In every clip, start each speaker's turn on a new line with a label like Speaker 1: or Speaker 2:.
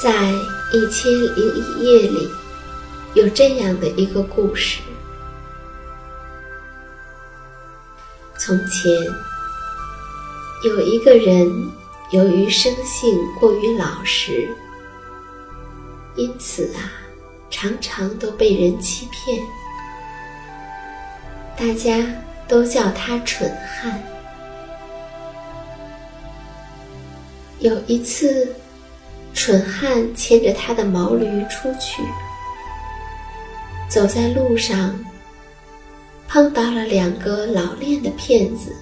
Speaker 1: 在《一千零一夜》里，有这样的一个故事：从前有一个人，由于生性过于老实，因此啊，常常都被人欺骗，大家都叫他蠢汉。有一次。蠢汉牵着他的毛驴出去，走在路上，碰到了两个老练的骗子。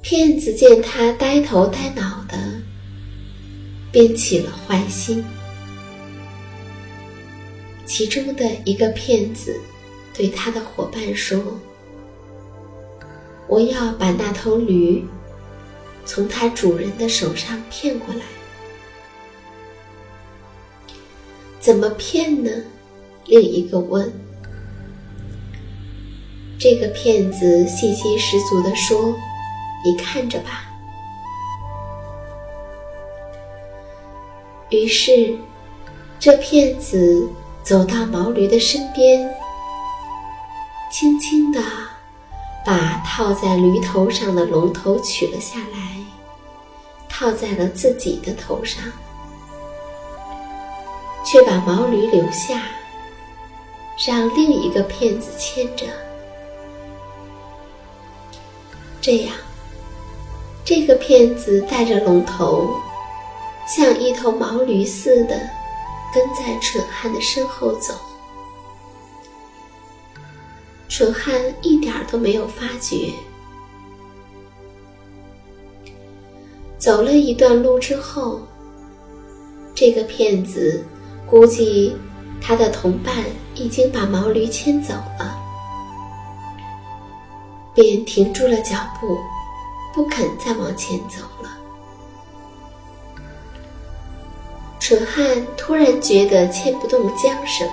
Speaker 1: 骗子见他呆头呆脑的，便起了坏心。其中的一个骗子对他的伙伴说：“我要把那头驴。”从他主人的手上骗过来，怎么骗呢？另一个问。这个骗子信心十足地说：“你看着吧。”于是，这骗子走到毛驴的身边，轻轻地。把套在驴头上的龙头取了下来，套在了自己的头上，却把毛驴留下，让另一个骗子牵着。这样，这个骗子带着龙头，像一头毛驴似的，跟在蠢汉的身后走。蠢汉一点都没有发觉。走了一段路之后，这个骗子估计他的同伴已经把毛驴牵走了，便停住了脚步，不肯再往前走了。蠢汉突然觉得牵不动缰绳，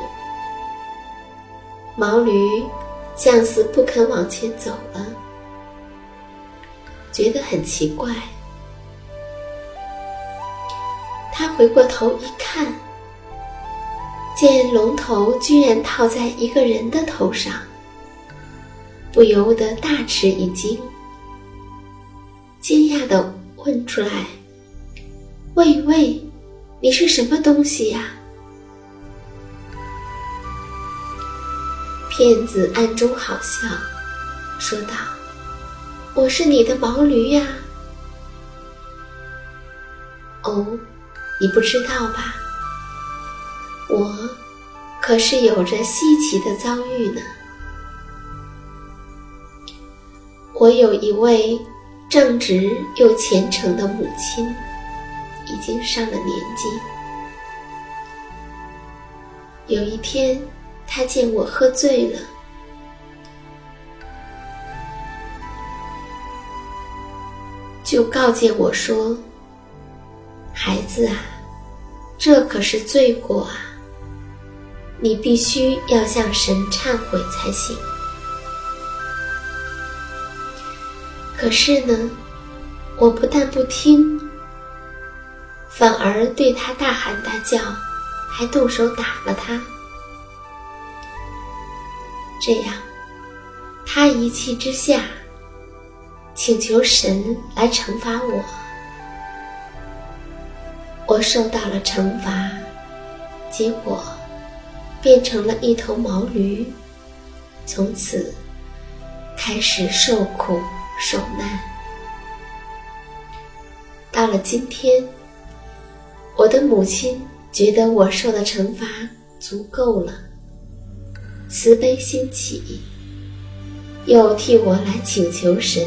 Speaker 1: 毛驴像是不肯往前走了，觉得很奇怪。他回过头一看。见龙头居然套在一个人的头上，不由得大吃一惊，惊讶的问出来：“喂喂，你是什么东西呀？”骗子暗中好笑，说道：“我是你的毛驴呀。”哦，你不知道吧？我可是有着稀奇的遭遇呢。我有一位正直又虔诚的母亲，已经上了年纪。有一天，他见我喝醉了，就告诫我说：“孩子啊，这可是罪过啊！”你必须要向神忏悔才行。可是呢，我不但不听，反而对他大喊大叫，还动手打了他。这样，他一气之下，请求神来惩罚我。我受到了惩罚，结果。变成了一头毛驴，从此开始受苦受难。到了今天，我的母亲觉得我受的惩罚足够了，慈悲心起，又替我来请求神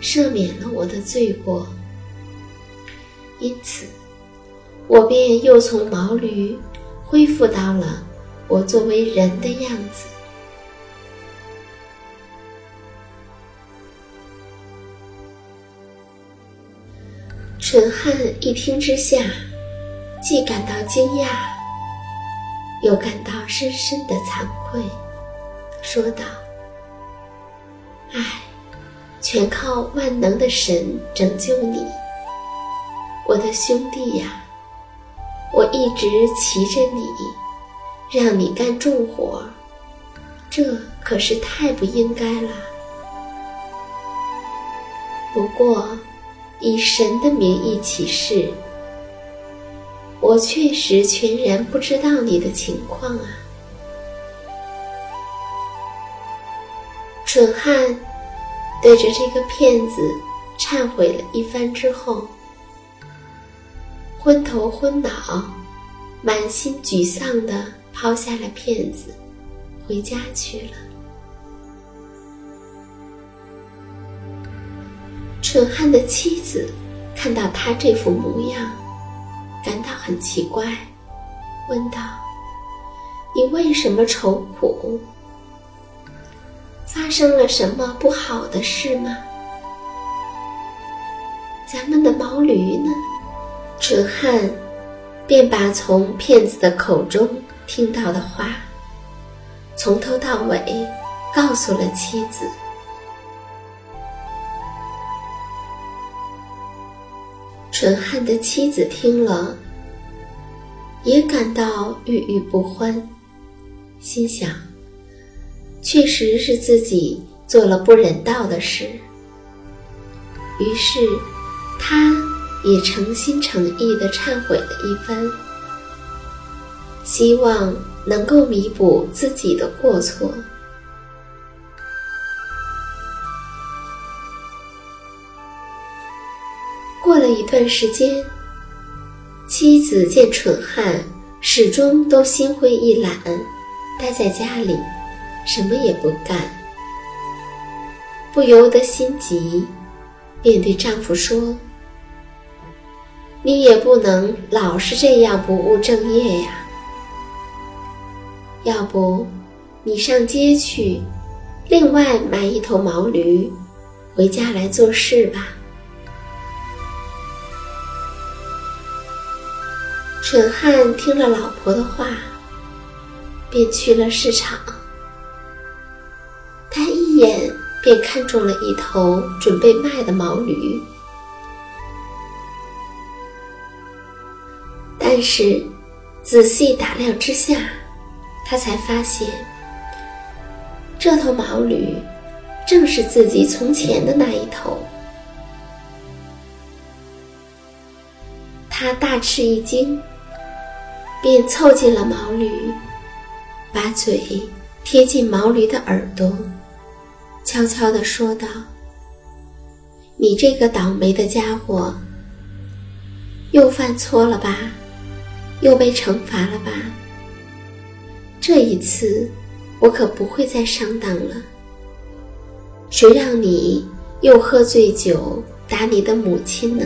Speaker 1: 赦免了我的罪过。因此，我便又从毛驴恢复到了。我作为人的样子，陈汉一听之下，既感到惊讶，又感到深深的惭愧，说道：“唉，全靠万能的神拯救你，我的兄弟呀！我一直骑着你。”让你干重活，这可是太不应该了。不过，以神的名义起誓，我确实全然不知道你的情况啊。蠢汉对着这个骗子忏悔了一番之后，昏头昏脑、满心沮丧的。抛下了骗子，回家去了。蠢汉的妻子看到他这副模样，感到很奇怪，问道：“你为什么愁苦？发生了什么不好的事吗？”咱们的毛驴呢？蠢汉便把从骗子的口中。听到的话，从头到尾告诉了妻子。纯汉的妻子听了，也感到郁郁不欢，心想：确实是自己做了不人道的事。于是，他也诚心诚意的忏悔了一番。希望能够弥补自己的过错。过了一段时间，妻子见蠢汉始终都心灰意懒，待在家里，什么也不干，不由得心急，便对丈夫说：“你也不能老是这样不务正业呀。”要不，你上街去，另外买一头毛驴，回家来做事吧。”蠢汉听了老婆的话，便去了市场。他一眼便看中了一头准备卖的毛驴，但是仔细打量之下，他才发现，这头毛驴正是自己从前的那一头。他大吃一惊。便凑近了毛驴，把嘴贴近毛驴的耳朵，悄悄地说道：“你这个倒霉的家伙，又犯错了吧？又被惩罚了吧？这一次，我可不会再上当了。谁让你又喝醉酒打你的母亲呢？”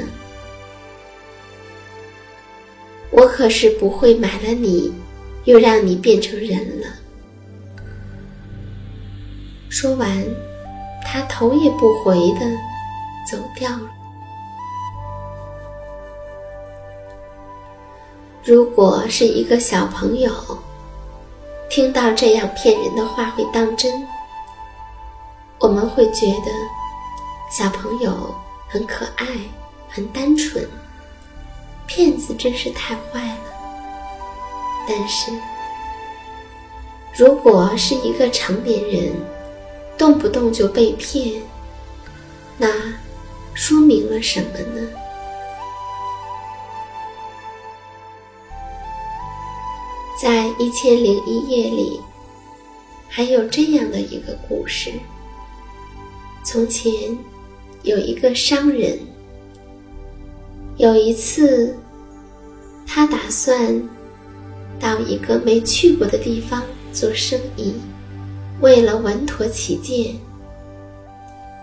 Speaker 1: 我可是不会买了你，又让你变成人了。说完，他头也不回的走掉了。如果是一个小朋友，听到这样骗人的话会当真，我们会觉得小朋友很可爱，很单纯。骗子真是太坏了。但是，如果是一个成年人，动不动就被骗，那说明了什么呢？在《一千零一夜》里，还有这样的一个故事：从前有一个商人。有一次，他打算到一个没去过的地方做生意。为了稳妥起见，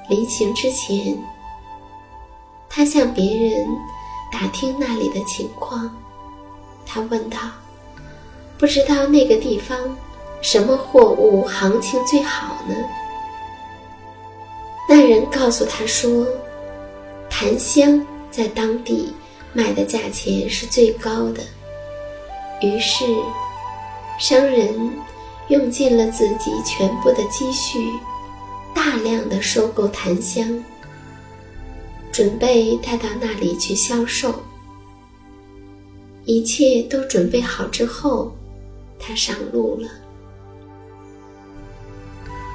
Speaker 1: 临行之前，他向别人打听那里的情况。他问道：“不知道那个地方什么货物行情最好呢？”那人告诉他说：“檀香。”在当地卖的价钱是最高的，于是商人用尽了自己全部的积蓄，大量的收购檀香，准备带到那里去销售。一切都准备好之后，他上路了。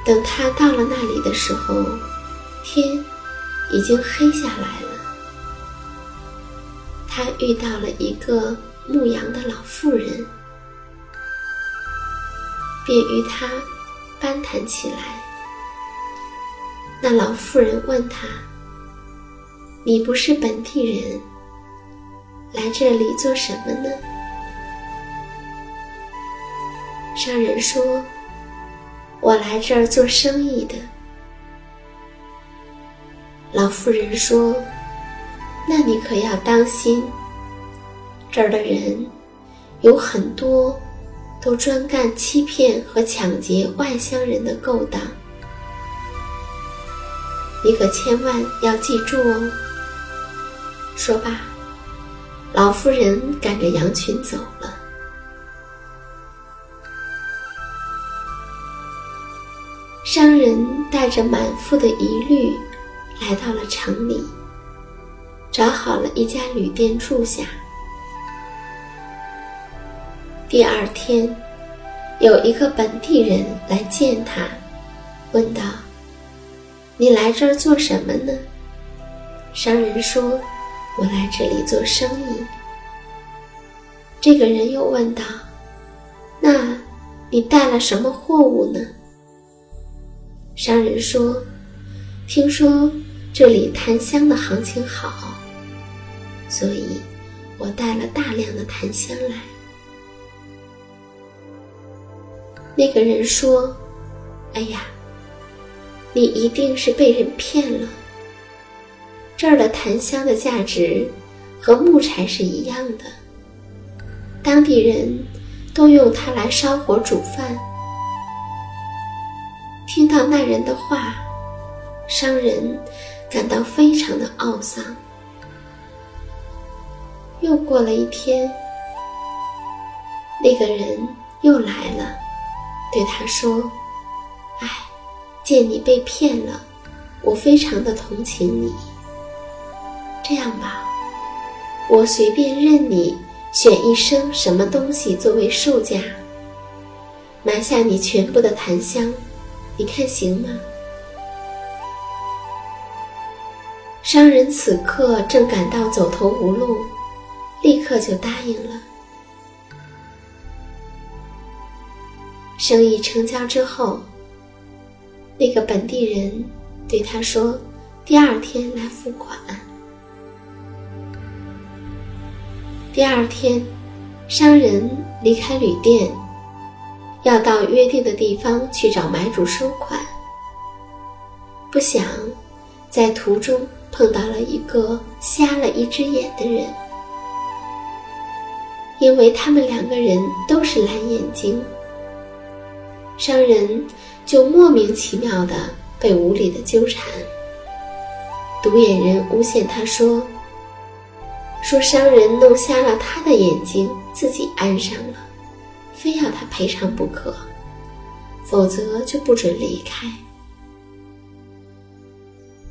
Speaker 1: 等他到了那里的时候，天已经黑下来了。他遇到了一个牧羊的老妇人，便与他攀谈起来。那老妇人问他：“你不是本地人，来这里做什么呢？”商人说：“我来这儿做生意的。”老妇人说。那你可要当心，这儿的人有很多都专干欺骗和抢劫外乡人的勾当，你可千万要记住哦。说罢，老妇人赶着羊群走了。商人带着满腹的疑虑来到了城里。找好了一家旅店住下。第二天，有一个本地人来见他，问道：“你来这儿做什么呢？”商人说：“我来这里做生意。”这个人又问道：“那，你带了什么货物呢？”商人说：“听说这里檀香的行情好。”所以，我带了大量的檀香来。那个人说：“哎呀，你一定是被人骗了。这儿的檀香的价值和木柴是一样的，当地人都用它来烧火煮饭。听到那人的话，商人感到非常的懊丧。又过了一天，那个人又来了，对他说：“哎，见你被骗了，我非常的同情你。这样吧，我随便任你选一升什么东西作为售价，买下你全部的檀香，你看行吗？”商人此刻正感到走投无路。立刻就答应了。生意成交之后，那个本地人对他说：“第二天来付款。”第二天，商人离开旅店，要到约定的地方去找买主收款。不想，在途中碰到了一个瞎了一只眼的人。因为他们两个人都是蓝眼睛，商人就莫名其妙的被无理的纠缠。独眼人诬陷他说：“说商人弄瞎了他的眼睛，自己安上了，非要他赔偿不可，否则就不准离开。”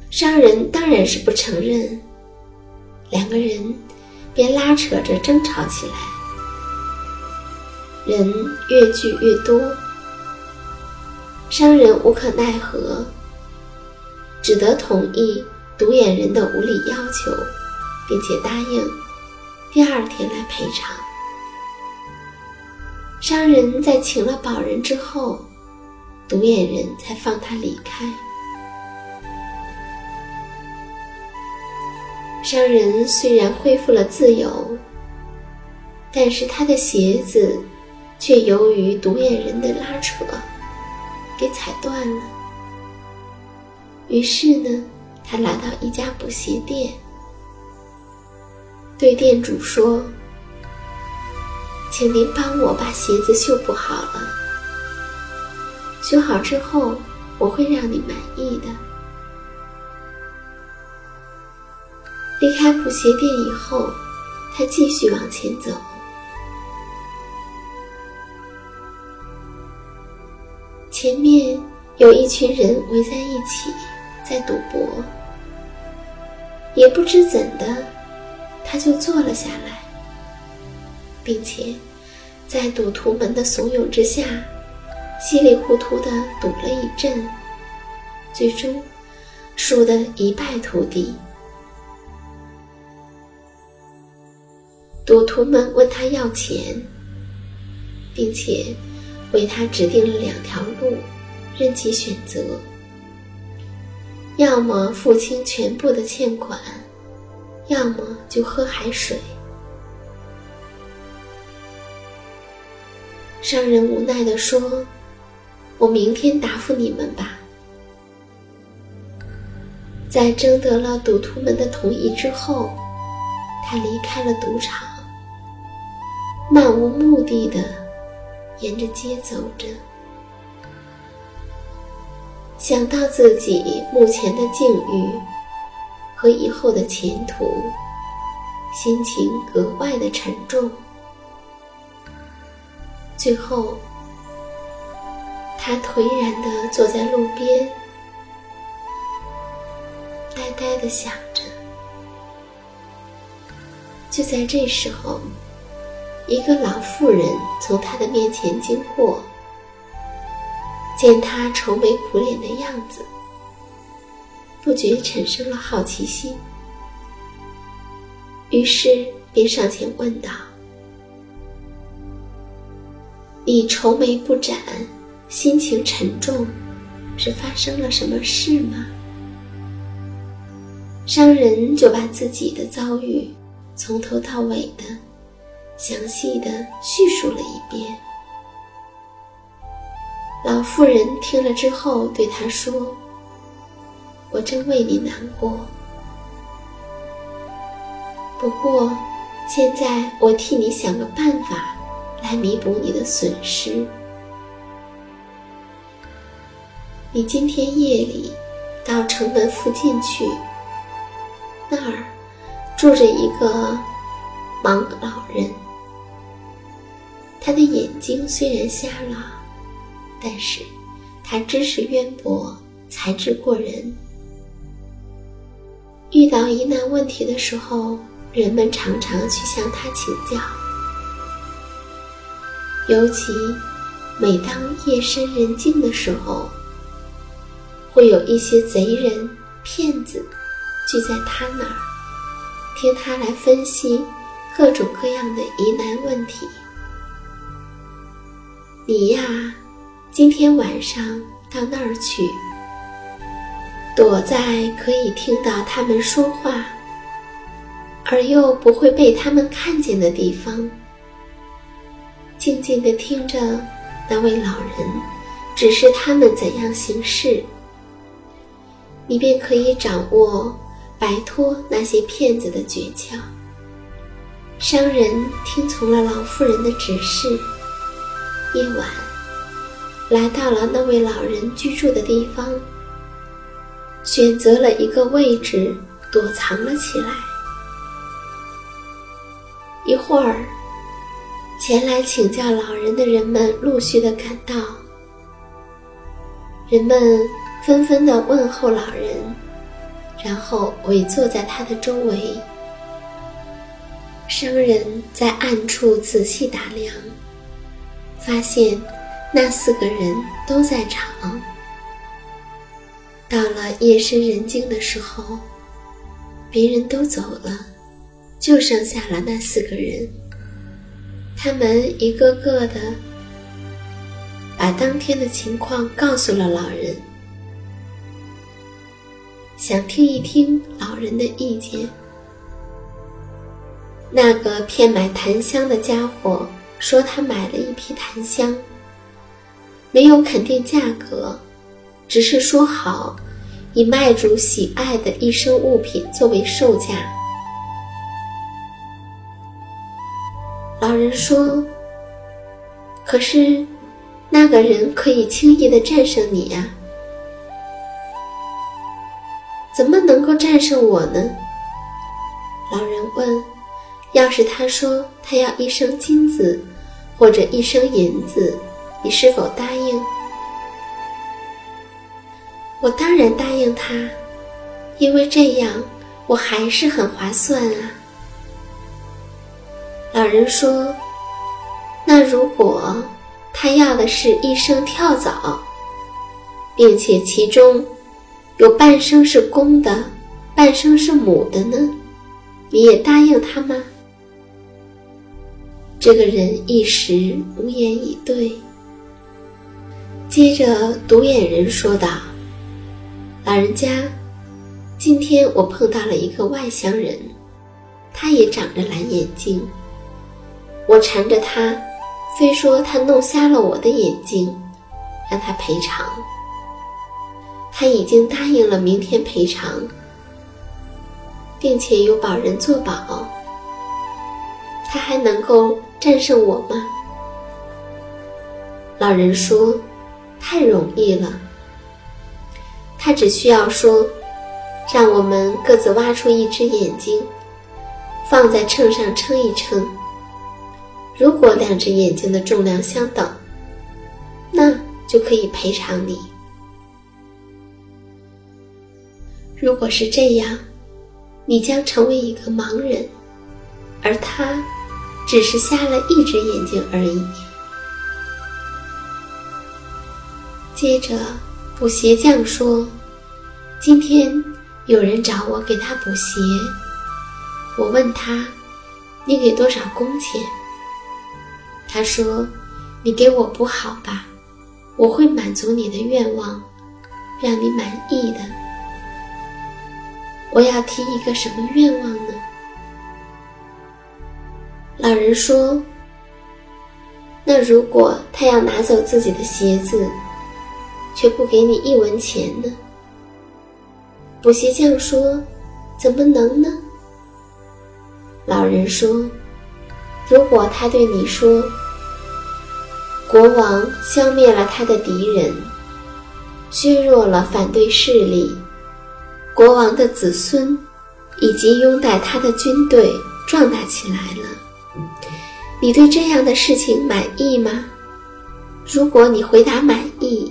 Speaker 1: 商人当然是不承认，两个人便拉扯着争吵起来。人越聚越多，商人无可奈何，只得同意独眼人的无理要求，并且答应第二天来赔偿。商人在请了保人之后，独眼人才放他离开。商人虽然恢复了自由，但是他的鞋子。却由于独眼人的拉扯，给踩断了。于是呢，他来到一家补鞋店，对店主说：“请您帮我把鞋子修补好了。修好之后，我会让你满意的。”离开补鞋店以后，他继续往前走。前面有一群人围在一起，在赌博。也不知怎的，他就坐了下来，并且在赌徒们的怂恿之下，稀里糊涂的赌了一阵，最终输得一败涂地。赌徒们问他要钱，并且。为他指定了两条路，任其选择：要么付清全部的欠款，要么就喝海水。商人无奈地说：“我明天答复你们吧。”在征得了赌徒们的同意之后，他离开了赌场，漫无目的的。沿着街走着，想到自己目前的境遇和以后的前途，心情格外的沉重。最后，他颓然的坐在路边，呆呆的想着。就在这时候。一个老妇人从他的面前经过，见他愁眉苦脸的样子，不觉产生了好奇心，于是便上前问道：“你愁眉不展，心情沉重，是发生了什么事吗？”商人就把自己的遭遇从头到尾的。详细的叙述了一遍。老妇人听了之后，对他说：“我真为你难过。不过，现在我替你想个办法，来弥补你的损失。你今天夜里到城门附近去，那儿住着一个盲老人。他的眼睛虽然瞎了，但是他知识渊博，才智过人。遇到疑难问题的时候，人们常常去向他请教，尤其每当夜深人静的时候。会有一些贼人、骗子聚在他那儿，听他来分析各种各样的疑难问题。你呀，今天晚上到那儿去，躲在可以听到他们说话，而又不会被他们看见的地方，静静地听着那位老人指示他们怎样行事。你便可以掌握摆脱那些骗子的诀窍。商人听从了老妇人的指示，夜晚来到了那位老人居住的地方，选择了一个位置躲藏了起来。一会儿，前来请教老人的人们陆续的赶到，人们。纷纷的问候老人，然后围坐在他的周围。商人在暗处仔细打量，发现那四个人都在场。到了夜深人静的时候，别人都走了，就剩下了那四个人。他们一个个的把当天的情况告诉了老人。想听一听老人的意见。那个骗买檀香的家伙说他买了一批檀香，没有肯定价格，只是说好以卖主喜爱的一生物品作为售价。老人说：“可是那个人可以轻易的战胜你呀。”怎么能够战胜我呢？老人问：“要是他说他要一升金子，或者一升银子，你是否答应？”我当然答应他，因为这样我还是很划算啊。老人说：“那如果他要的是一生跳蚤，并且其中……”有半生是公的，半生是母的呢，你也答应他吗？这个人一时无言以对。接着，独眼人说道：“老人家，今天我碰到了一个外乡人，他也长着蓝眼睛。我缠着他，非说他弄瞎了我的眼睛，让他赔偿。”他已经答应了明天赔偿，并且有保人作保。他还能够战胜我吗？老人说：“太容易了。他只需要说，让我们各自挖出一只眼睛，放在秤上称一称。如果两只眼睛的重量相等，那就可以赔偿你。”如果是这样，你将成为一个盲人，而他只是瞎了一只眼睛而已。接着，补鞋匠说：“今天有人找我给他补鞋，我问他，你给多少工钱？他说，你给我补好吧，我会满足你的愿望，让你满意的。”我要提一个什么愿望呢？老人说：“那如果他要拿走自己的鞋子，却不给你一文钱呢？”补鞋匠说：“怎么能呢？”老人说：“如果他对你说，国王消灭了他的敌人，削弱了反对势力，国王的子孙以及拥戴他的军队壮大起来了。你对这样的事情满意吗？如果你回答满意，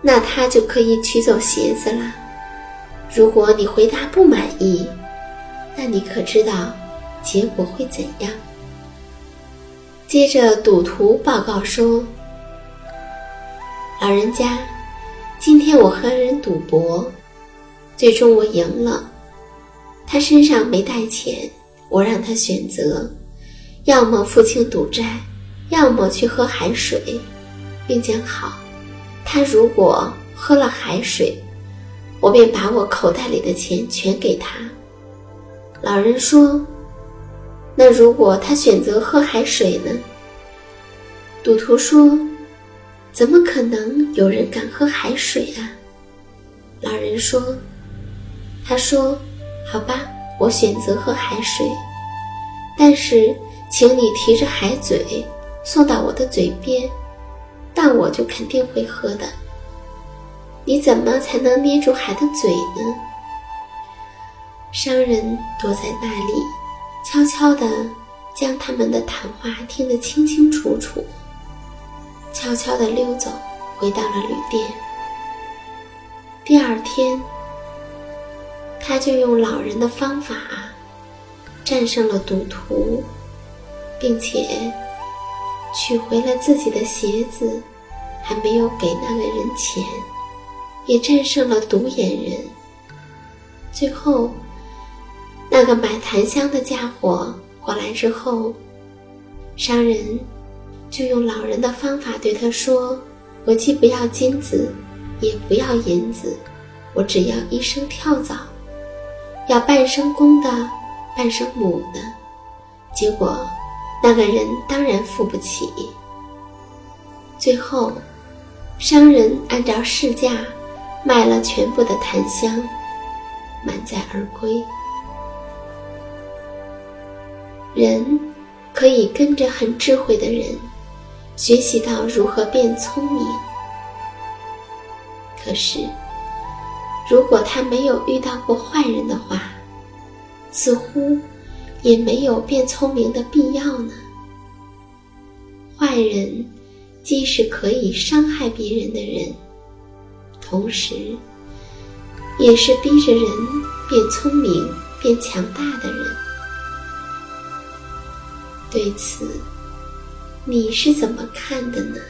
Speaker 1: 那他就可以取走鞋子了。如果你回答不满意，那你可知道结果会怎样？接着，赌徒报告说：“老人家，今天我和人赌博，最终我赢了。他身上没带钱，我让他选择，要么付清赌债，要么去喝海水，并讲好，他如果喝了海水，我便把我口袋里的钱全给他。”老人说。那如果他选择喝海水呢？赌徒说：“怎么可能有人敢喝海水啊？”老人说：“他说，好吧，我选择喝海水，但是请你提着海嘴送到我的嘴边，但我就肯定会喝的。你怎么才能捏住海的嘴呢？”商人躲在那里。悄悄地将他们的谈话听得清清楚楚，悄悄地溜走，回到了旅店。第二天，他就用老人的方法战胜了赌徒，并且取回了自己的鞋子，还没有给那个人钱，也战胜了独眼人。最后。那个买檀香的家伙过来之后，商人就用老人的方法对他说：“我既不要金子，也不要银子，我只要一声跳蚤，要半生公的，半生母的。”结果，那个人当然付不起。最后，商人按照市价卖了全部的檀香，满载而归。人可以跟着很智慧的人学习到如何变聪明，可是如果他没有遇到过坏人的话，似乎也没有变聪明的必要呢。坏人既是可以伤害别人的人，同时也是逼着人变聪明、变强大的人。对此，你是怎么看的呢？